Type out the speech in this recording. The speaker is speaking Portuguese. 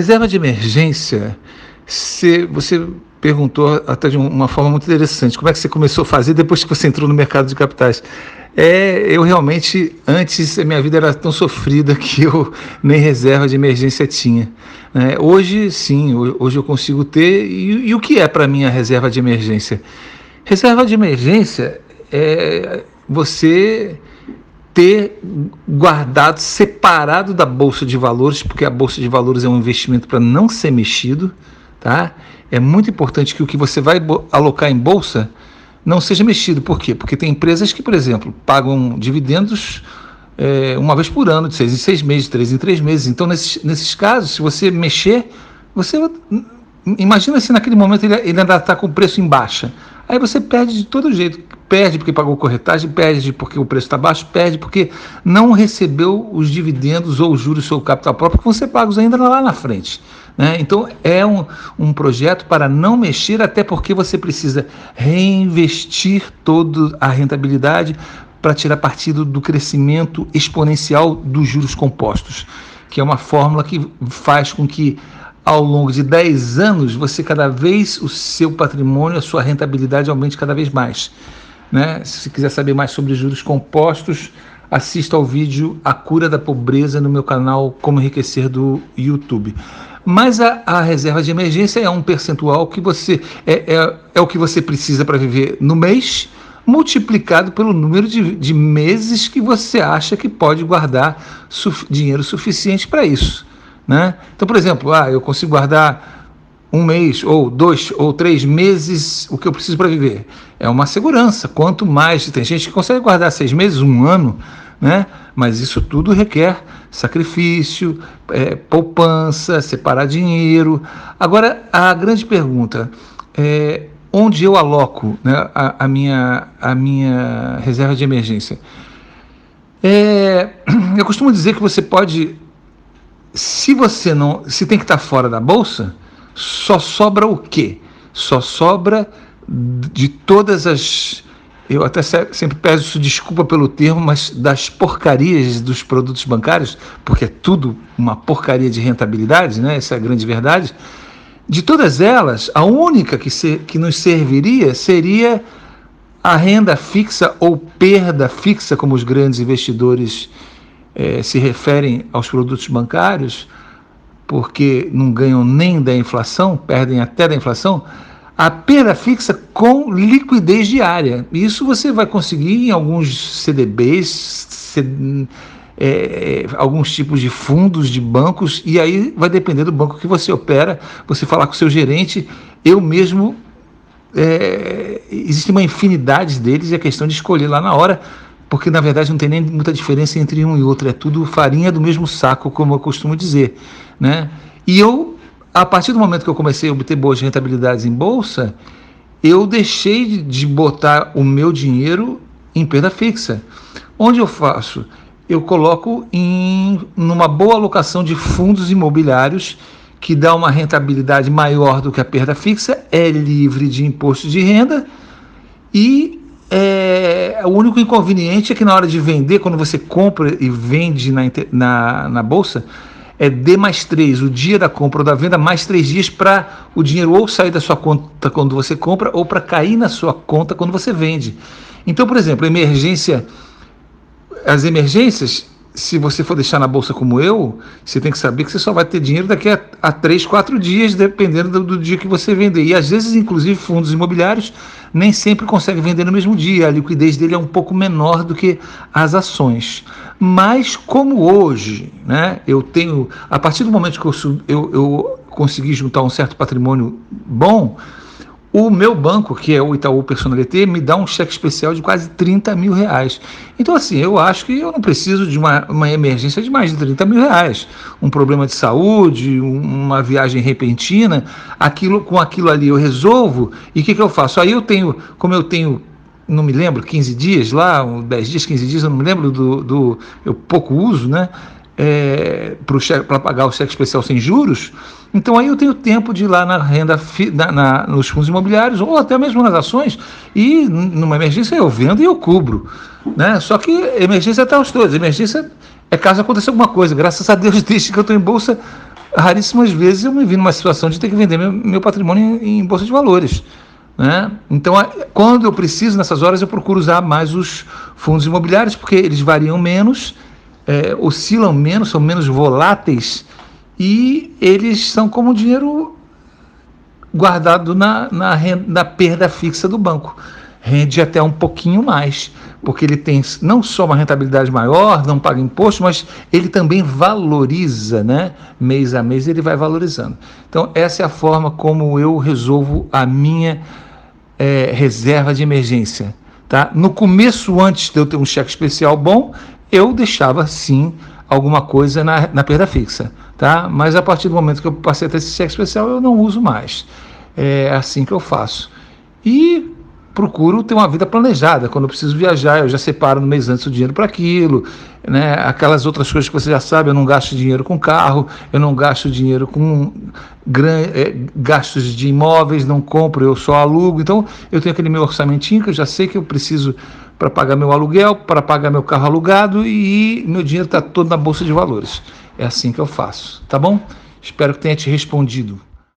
reserva de emergência, se, você perguntou até de uma forma muito interessante, como é que você começou a fazer depois que você entrou no mercado de capitais? É, eu realmente, antes, a minha vida era tão sofrida que eu nem reserva de emergência tinha. É, hoje, sim, hoje eu consigo ter. E, e o que é para mim a reserva de emergência? Reserva de emergência é você ter guardado separado da bolsa de valores, porque a bolsa de valores é um investimento para não ser mexido, tá? É muito importante que o que você vai alocar em bolsa não seja mexido. Por quê? Porque tem empresas que, por exemplo, pagam dividendos é, uma vez por ano, de seis em seis meses, de três em três meses. Então, nesses, nesses casos, se você mexer, você imagina se naquele momento ele, ele ainda está com o preço em baixa. Aí você perde de todo jeito. Perde porque pagou corretagem, perde porque o preço está baixo, perde porque não recebeu os dividendos ou os juros do seu capital próprio que vão ser pagos ainda lá na frente. Né? Então é um, um projeto para não mexer, até porque você precisa reinvestir toda a rentabilidade para tirar partido do crescimento exponencial dos juros compostos, que é uma fórmula que faz com que ao longo de 10 anos você cada vez o seu patrimônio, a sua rentabilidade aumente cada vez mais. Né? Se quiser saber mais sobre juros compostos, assista ao vídeo A Cura da Pobreza no meu canal Como Enriquecer do YouTube. Mas a, a, reserva de emergência é um percentual que você é, é, é o que você precisa para viver no mês, multiplicado pelo número de, de meses que você acha que pode guardar dinheiro suficiente para isso. Né? Então, por exemplo, ah, eu consigo guardar um mês, ou dois, ou três meses o que eu preciso para viver. É uma segurança. Quanto mais, tem gente que consegue guardar seis meses, um ano, né? Mas isso tudo requer sacrifício, é, poupança, separar dinheiro. Agora, a grande pergunta é onde eu aloco né, a, a, minha, a minha reserva de emergência? É, eu costumo dizer que você pode, se você não, se tem que estar fora da bolsa, só sobra o quê? Só sobra de todas as eu até sempre peço desculpa pelo termo, mas das porcarias dos produtos bancários, porque é tudo uma porcaria de rentabilidade, né? essa é a grande verdade. De todas elas, a única que, se, que nos serviria seria a renda fixa ou perda fixa, como os grandes investidores eh, se referem aos produtos bancários, porque não ganham nem da inflação, perdem até da inflação a perda fixa com liquidez diária. Isso você vai conseguir em alguns CDBs, é, alguns tipos de fundos de bancos, e aí vai depender do banco que você opera, você falar com o seu gerente, eu mesmo. É, existe uma infinidade deles e é questão de escolher lá na hora, porque na verdade não tem nem muita diferença entre um e outro, é tudo farinha do mesmo saco, como eu costumo dizer. Né? E eu a partir do momento que eu comecei a obter boas rentabilidades em bolsa, eu deixei de botar o meu dinheiro em perda fixa. Onde eu faço? Eu coloco em numa boa alocação de fundos imobiliários que dá uma rentabilidade maior do que a perda fixa, é livre de imposto de renda e é, o único inconveniente é que na hora de vender, quando você compra e vende na, na, na bolsa, é D mais três, o dia da compra ou da venda, mais três dias para o dinheiro ou sair da sua conta quando você compra ou para cair na sua conta quando você vende. Então, por exemplo, emergência, as emergências, se você for deixar na bolsa como eu, você tem que saber que você só vai ter dinheiro daqui a, a três, quatro dias, dependendo do, do dia que você vender. E às vezes, inclusive, fundos imobiliários nem sempre conseguem vender no mesmo dia. A liquidez dele é um pouco menor do que as ações. Mas como hoje, né, eu tenho, a partir do momento que eu, eu, eu consegui juntar um certo patrimônio bom, o meu banco, que é o Itaú Personalité, me dá um cheque especial de quase 30 mil reais. Então, assim, eu acho que eu não preciso de uma, uma emergência de mais de 30 mil reais. Um problema de saúde, uma viagem repentina, aquilo com aquilo ali eu resolvo. E o que, que eu faço? Aí eu tenho, como eu tenho não me lembro, 15 dias lá, 10 dias, 15 dias, eu não me lembro do. do eu pouco uso, né? É, para pagar o cheque especial sem juros. Então aí eu tenho tempo de ir lá na renda, na, na, nos fundos imobiliários, ou até mesmo nas ações, e numa emergência eu vendo e eu cubro. Né? Só que emergência é até os todos. Emergência é caso aconteça alguma coisa. Graças a Deus, desde que eu estou em bolsa, raríssimas vezes eu me vi numa situação de ter que vender meu, meu patrimônio em, em bolsa de valores. Né? Então, quando eu preciso, nessas horas, eu procuro usar mais os fundos imobiliários, porque eles variam menos, é, oscilam menos, são menos voláteis e eles são como dinheiro guardado na, na, renda, na perda fixa do banco. Rende até um pouquinho mais, porque ele tem não só uma rentabilidade maior, não paga imposto, mas ele também valoriza, né? Mês a mês ele vai valorizando. Então, essa é a forma como eu resolvo a minha é, reserva de emergência. Tá? No começo, antes de eu ter um cheque especial bom, eu deixava sim alguma coisa na, na perda fixa. Tá? Mas a partir do momento que eu passei a ter esse cheque especial, eu não uso mais. É assim que eu faço. E procuro ter uma vida planejada. Quando eu preciso viajar, eu já separo no mês antes o dinheiro para aquilo. Né? Aquelas outras coisas que você já sabe, eu não gasto dinheiro com carro, eu não gasto dinheiro com é, gastos de imóveis, não compro, eu só alugo. Então, eu tenho aquele meu orçamentinho que eu já sei que eu preciso para pagar meu aluguel, para pagar meu carro alugado e meu dinheiro está todo na bolsa de valores. É assim que eu faço, tá bom? Espero que tenha te respondido.